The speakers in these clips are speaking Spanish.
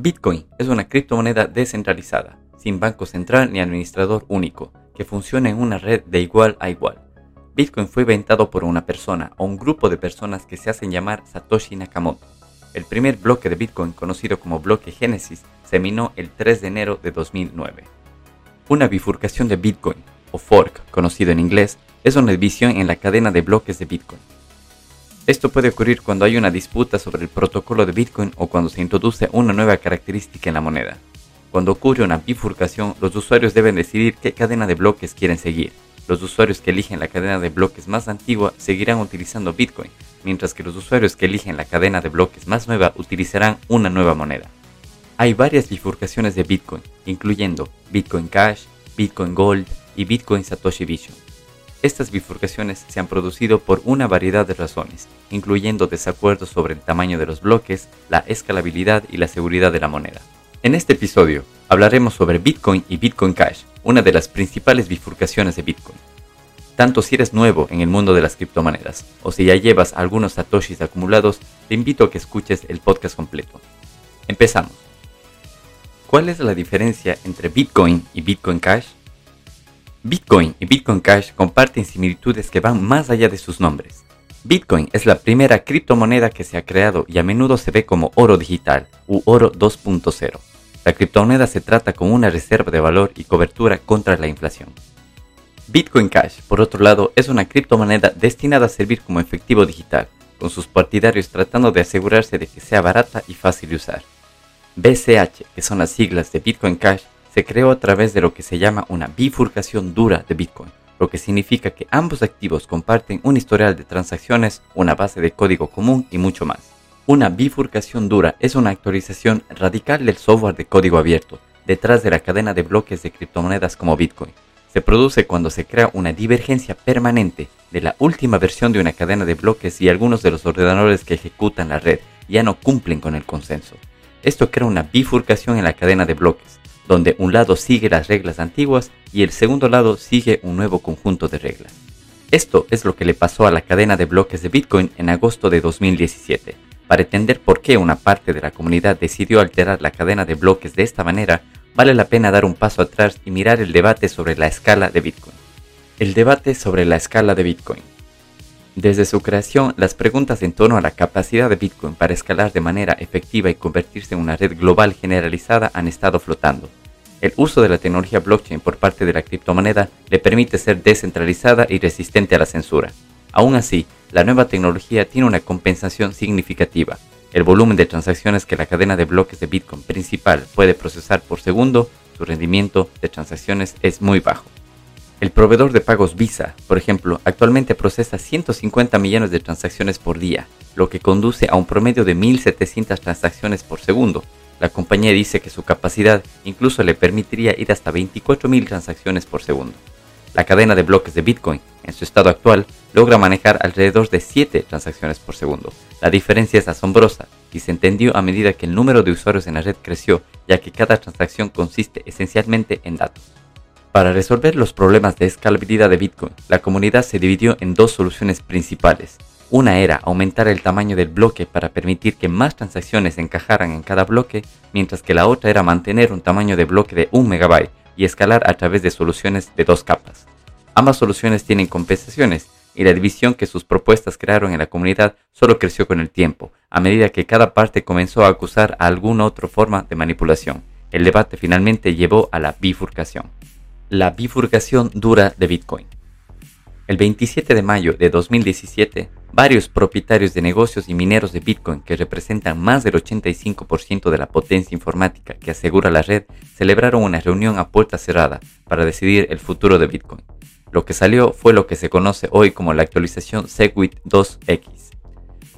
Bitcoin es una criptomoneda descentralizada, sin banco central ni administrador único, que funciona en una red de igual a igual. Bitcoin fue inventado por una persona o un grupo de personas que se hacen llamar Satoshi Nakamoto. El primer bloque de Bitcoin, conocido como bloque Génesis, se minó el 3 de enero de 2009. Una bifurcación de Bitcoin, o fork conocido en inglés, es una división en la cadena de bloques de Bitcoin. Esto puede ocurrir cuando hay una disputa sobre el protocolo de Bitcoin o cuando se introduce una nueva característica en la moneda. Cuando ocurre una bifurcación, los usuarios deben decidir qué cadena de bloques quieren seguir. Los usuarios que eligen la cadena de bloques más antigua seguirán utilizando Bitcoin, mientras que los usuarios que eligen la cadena de bloques más nueva utilizarán una nueva moneda. Hay varias bifurcaciones de Bitcoin, incluyendo Bitcoin Cash, Bitcoin Gold y Bitcoin Satoshi Vision. Estas bifurcaciones se han producido por una variedad de razones, incluyendo desacuerdos sobre el tamaño de los bloques, la escalabilidad y la seguridad de la moneda. En este episodio hablaremos sobre Bitcoin y Bitcoin Cash, una de las principales bifurcaciones de Bitcoin. Tanto si eres nuevo en el mundo de las criptomonedas o si ya llevas algunos satoshis acumulados, te invito a que escuches el podcast completo. Empezamos. ¿Cuál es la diferencia entre Bitcoin y Bitcoin Cash? Bitcoin y Bitcoin Cash comparten similitudes que van más allá de sus nombres. Bitcoin es la primera criptomoneda que se ha creado y a menudo se ve como oro digital u oro 2.0. La criptomoneda se trata como una reserva de valor y cobertura contra la inflación. Bitcoin Cash, por otro lado, es una criptomoneda destinada a servir como efectivo digital, con sus partidarios tratando de asegurarse de que sea barata y fácil de usar. BCH, que son las siglas de Bitcoin Cash, se creó a través de lo que se llama una bifurcación dura de Bitcoin, lo que significa que ambos activos comparten un historial de transacciones, una base de código común y mucho más. Una bifurcación dura es una actualización radical del software de código abierto, detrás de la cadena de bloques de criptomonedas como Bitcoin. Se produce cuando se crea una divergencia permanente de la última versión de una cadena de bloques y algunos de los ordenadores que ejecutan la red ya no cumplen con el consenso. Esto crea una bifurcación en la cadena de bloques, donde un lado sigue las reglas antiguas y el segundo lado sigue un nuevo conjunto de reglas. Esto es lo que le pasó a la cadena de bloques de Bitcoin en agosto de 2017. Para entender por qué una parte de la comunidad decidió alterar la cadena de bloques de esta manera, vale la pena dar un paso atrás y mirar el debate sobre la escala de Bitcoin. El debate sobre la escala de Bitcoin. Desde su creación, las preguntas en torno a la capacidad de Bitcoin para escalar de manera efectiva y convertirse en una red global generalizada han estado flotando. El uso de la tecnología blockchain por parte de la criptomoneda le permite ser descentralizada y resistente a la censura. Aún así, la nueva tecnología tiene una compensación significativa. El volumen de transacciones que la cadena de bloques de Bitcoin principal puede procesar por segundo, su rendimiento de transacciones es muy bajo. El proveedor de pagos Visa, por ejemplo, actualmente procesa 150 millones de transacciones por día, lo que conduce a un promedio de 1.700 transacciones por segundo. La compañía dice que su capacidad incluso le permitiría ir hasta 24.000 transacciones por segundo. La cadena de bloques de Bitcoin, en su estado actual, logra manejar alrededor de 7 transacciones por segundo. La diferencia es asombrosa y se entendió a medida que el número de usuarios en la red creció, ya que cada transacción consiste esencialmente en datos. Para resolver los problemas de escalabilidad de Bitcoin, la comunidad se dividió en dos soluciones principales. Una era aumentar el tamaño del bloque para permitir que más transacciones encajaran en cada bloque, mientras que la otra era mantener un tamaño de bloque de 1 MB y escalar a través de soluciones de dos capas. Ambas soluciones tienen compensaciones y la división que sus propuestas crearon en la comunidad solo creció con el tiempo, a medida que cada parte comenzó a acusar a alguna otra forma de manipulación. El debate finalmente llevó a la bifurcación la bifurcación dura de Bitcoin. El 27 de mayo de 2017, varios propietarios de negocios y mineros de Bitcoin que representan más del 85% de la potencia informática que asegura la red celebraron una reunión a puerta cerrada para decidir el futuro de Bitcoin. Lo que salió fue lo que se conoce hoy como la actualización Segwit 2X.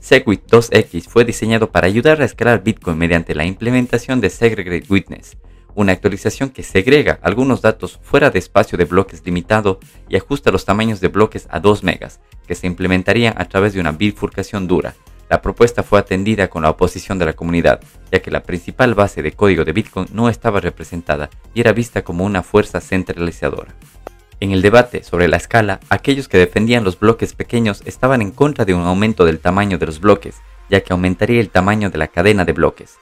Segwit 2X fue diseñado para ayudar a escalar Bitcoin mediante la implementación de Segregate Witness, una actualización que segrega algunos datos fuera de espacio de bloques limitado y ajusta los tamaños de bloques a 2 megas, que se implementarían a través de una bifurcación dura. La propuesta fue atendida con la oposición de la comunidad, ya que la principal base de código de Bitcoin no estaba representada y era vista como una fuerza centralizadora. En el debate sobre la escala, aquellos que defendían los bloques pequeños estaban en contra de un aumento del tamaño de los bloques, ya que aumentaría el tamaño de la cadena de bloques.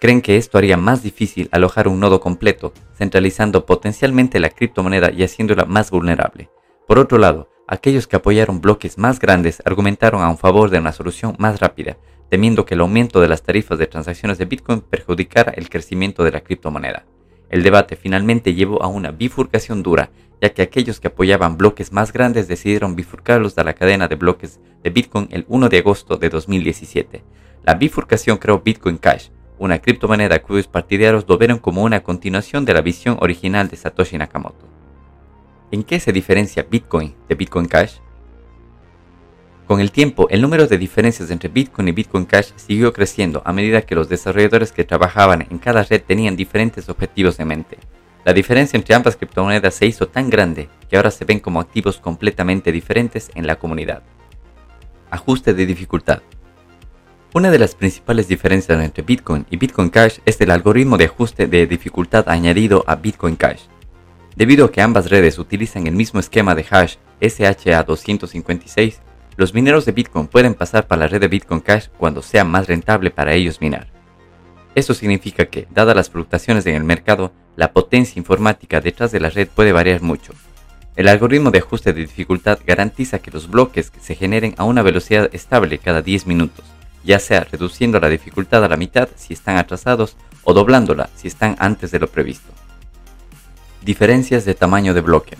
Creen que esto haría más difícil alojar un nodo completo, centralizando potencialmente la criptomoneda y haciéndola más vulnerable. Por otro lado, aquellos que apoyaron bloques más grandes argumentaron a un favor de una solución más rápida, temiendo que el aumento de las tarifas de transacciones de Bitcoin perjudicara el crecimiento de la criptomoneda. El debate finalmente llevó a una bifurcación dura, ya que aquellos que apoyaban bloques más grandes decidieron bifurcarlos de la cadena de bloques de Bitcoin el 1 de agosto de 2017. La bifurcación creó Bitcoin Cash, una criptomoneda cuyos partidarios lo vieron como una continuación de la visión original de Satoshi Nakamoto. ¿En qué se diferencia Bitcoin de Bitcoin Cash? Con el tiempo, el número de diferencias entre Bitcoin y Bitcoin Cash siguió creciendo a medida que los desarrolladores que trabajaban en cada red tenían diferentes objetivos en mente. La diferencia entre ambas criptomonedas se hizo tan grande que ahora se ven como activos completamente diferentes en la comunidad. Ajuste de dificultad. Una de las principales diferencias entre Bitcoin y Bitcoin Cash es el algoritmo de ajuste de dificultad añadido a Bitcoin Cash. Debido a que ambas redes utilizan el mismo esquema de hash SHA-256, los mineros de Bitcoin pueden pasar para la red de Bitcoin Cash cuando sea más rentable para ellos minar. Esto significa que, dadas las fluctuaciones en el mercado, la potencia informática detrás de la red puede variar mucho. El algoritmo de ajuste de dificultad garantiza que los bloques se generen a una velocidad estable cada 10 minutos ya sea reduciendo la dificultad a la mitad si están atrasados o doblándola si están antes de lo previsto. Diferencias de tamaño de bloque.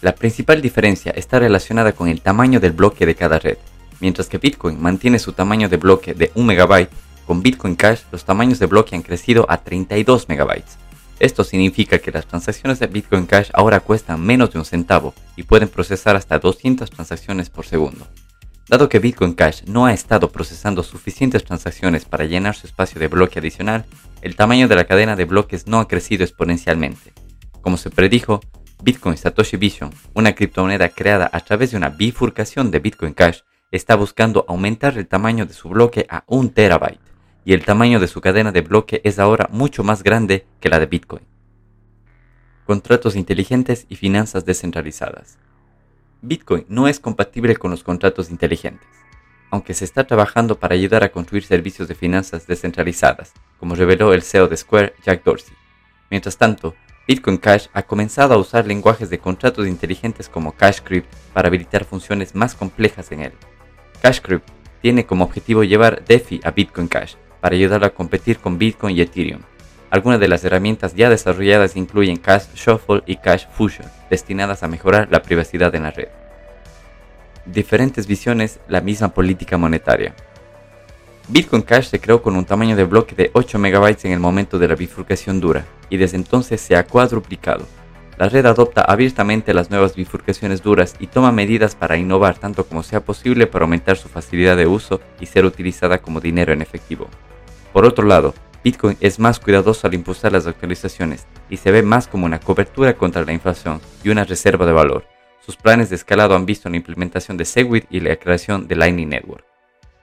La principal diferencia está relacionada con el tamaño del bloque de cada red. Mientras que Bitcoin mantiene su tamaño de bloque de 1 MB, con Bitcoin Cash los tamaños de bloque han crecido a 32 MB. Esto significa que las transacciones de Bitcoin Cash ahora cuestan menos de un centavo y pueden procesar hasta 200 transacciones por segundo. Dado que Bitcoin Cash no ha estado procesando suficientes transacciones para llenar su espacio de bloque adicional, el tamaño de la cadena de bloques no ha crecido exponencialmente. Como se predijo, Bitcoin Satoshi Vision, una criptomoneda creada a través de una bifurcación de Bitcoin Cash, está buscando aumentar el tamaño de su bloque a un terabyte, y el tamaño de su cadena de bloque es ahora mucho más grande que la de Bitcoin. Contratos inteligentes y finanzas descentralizadas. Bitcoin no es compatible con los contratos inteligentes, aunque se está trabajando para ayudar a construir servicios de finanzas descentralizadas, como reveló el CEO de Square, Jack Dorsey. Mientras tanto, Bitcoin Cash ha comenzado a usar lenguajes de contratos inteligentes como CashCrypt para habilitar funciones más complejas en él. CashCrypt tiene como objetivo llevar DeFi a Bitcoin Cash para ayudarlo a competir con Bitcoin y Ethereum, algunas de las herramientas ya desarrolladas incluyen Cash Shuffle y Cash Fusion, destinadas a mejorar la privacidad en la red. Diferentes visiones, la misma política monetaria. Bitcoin Cash se creó con un tamaño de bloque de 8 MB en el momento de la bifurcación dura, y desde entonces se ha cuadruplicado. La red adopta abiertamente las nuevas bifurcaciones duras y toma medidas para innovar tanto como sea posible para aumentar su facilidad de uso y ser utilizada como dinero en efectivo. Por otro lado, Bitcoin es más cuidadoso al impulsar las actualizaciones y se ve más como una cobertura contra la inflación y una reserva de valor. Sus planes de escalado han visto la implementación de Segwit y la creación de Lightning Network.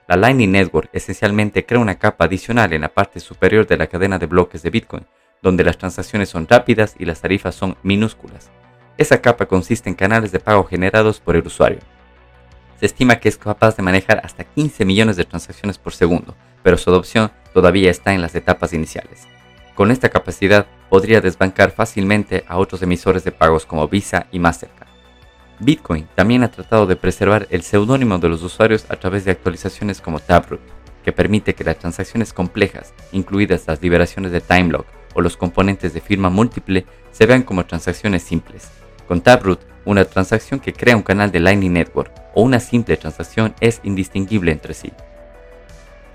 La Lightning Network esencialmente crea una capa adicional en la parte superior de la cadena de bloques de Bitcoin, donde las transacciones son rápidas y las tarifas son minúsculas. Esa capa consiste en canales de pago generados por el usuario. Se estima que es capaz de manejar hasta 15 millones de transacciones por segundo, pero su adopción todavía está en las etapas iniciales. Con esta capacidad podría desbancar fácilmente a otros emisores de pagos como Visa y Mastercard. Bitcoin también ha tratado de preservar el seudónimo de los usuarios a través de actualizaciones como Taproot, que permite que las transacciones complejas, incluidas las liberaciones de Timelock o los componentes de firma múltiple, se vean como transacciones simples. Con Taproot, una transacción que crea un canal de Lightning Network o una simple transacción es indistinguible entre sí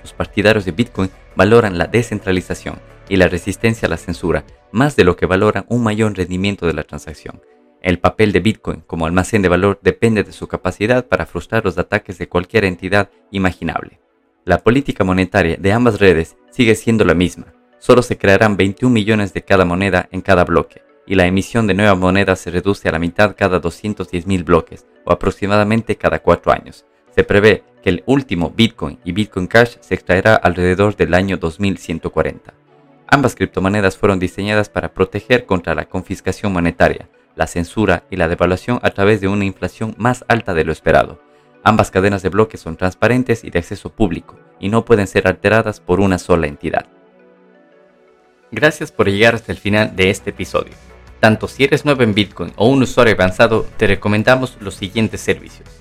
los partidarios de Bitcoin valoran la descentralización y la resistencia a la censura más de lo que valoran un mayor rendimiento de la transacción. El papel de Bitcoin como almacén de valor depende de su capacidad para frustrar los ataques de cualquier entidad imaginable. La política monetaria de ambas redes sigue siendo la misma. Solo se crearán 21 millones de cada moneda en cada bloque, y la emisión de nuevas monedas se reduce a la mitad cada 210.000 bloques, o aproximadamente cada 4 años. Se prevé que el último Bitcoin y Bitcoin Cash se extraerá alrededor del año 2140. Ambas criptomonedas fueron diseñadas para proteger contra la confiscación monetaria, la censura y la devaluación a través de una inflación más alta de lo esperado. Ambas cadenas de bloques son transparentes y de acceso público y no pueden ser alteradas por una sola entidad. Gracias por llegar hasta el final de este episodio. Tanto si eres nuevo en Bitcoin o un usuario avanzado, te recomendamos los siguientes servicios.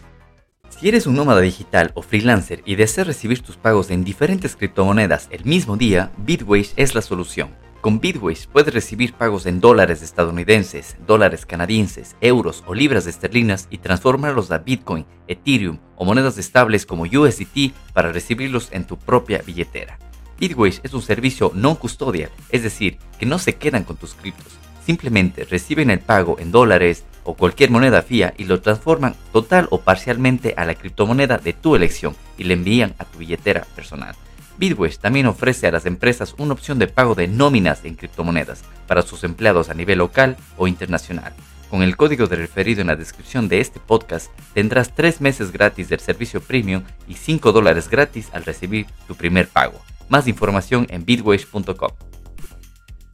Si eres un nómada digital o freelancer y deseas recibir tus pagos en diferentes criptomonedas el mismo día, Bitwage es la solución. Con Bitwage puedes recibir pagos en dólares estadounidenses, dólares canadienses, euros o libras esterlinas y transformarlos a Bitcoin, Ethereum o monedas estables como USDT para recibirlos en tu propia billetera. Bitwage es un servicio no custodial, es decir, que no se quedan con tus criptos, simplemente reciben el pago en dólares o cualquier moneda fía y lo transforman total o parcialmente a la criptomoneda de tu elección y le envían a tu billetera personal. Bitwise también ofrece a las empresas una opción de pago de nóminas en criptomonedas para sus empleados a nivel local o internacional. Con el código de referido en la descripción de este podcast tendrás 3 meses gratis del servicio premium y 5 dólares gratis al recibir tu primer pago. Más información en bitwise.com.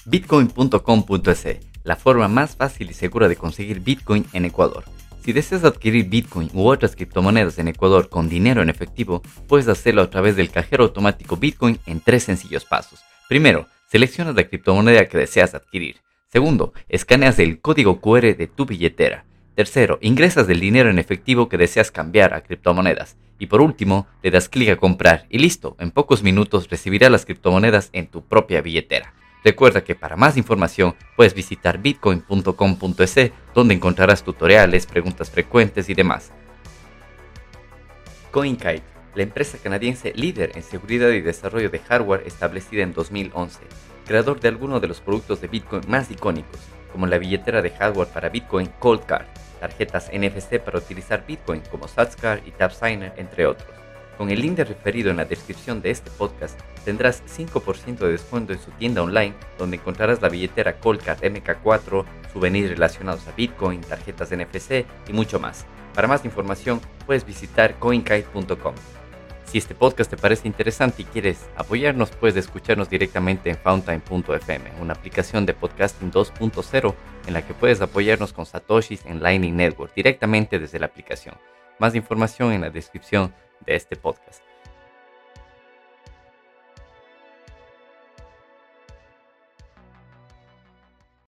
Bitcoin.com.es, la forma más fácil y segura de conseguir Bitcoin en Ecuador. Si deseas adquirir Bitcoin u otras criptomonedas en Ecuador con dinero en efectivo, puedes hacerlo a través del cajero automático Bitcoin en tres sencillos pasos. Primero, seleccionas la criptomoneda que deseas adquirir. Segundo, escaneas el código QR de tu billetera. Tercero, ingresas el dinero en efectivo que deseas cambiar a criptomonedas. Y por último, le das clic a comprar y listo, en pocos minutos recibirás las criptomonedas en tu propia billetera. Recuerda que para más información puedes visitar bitcoin.com.es donde encontrarás tutoriales, preguntas frecuentes y demás. CoinKite, la empresa canadiense líder en seguridad y desarrollo de hardware establecida en 2011, creador de algunos de los productos de Bitcoin más icónicos, como la billetera de hardware para Bitcoin Coldcard, tarjetas NFC para utilizar Bitcoin como SatsCard y TapSigner, entre otros. Con el link referido en la descripción de este podcast tendrás 5% de descuento en su tienda online donde encontrarás la billetera Coldcard MK4, souvenirs relacionados a Bitcoin, tarjetas NFC y mucho más. Para más información puedes visitar coinkite.com. Si este podcast te parece interesante y quieres apoyarnos, puedes escucharnos directamente en fountain.fm, una aplicación de podcasting 2.0 en la que puedes apoyarnos con satoshis en Lightning Network directamente desde la aplicación. Más información en la descripción de este podcast.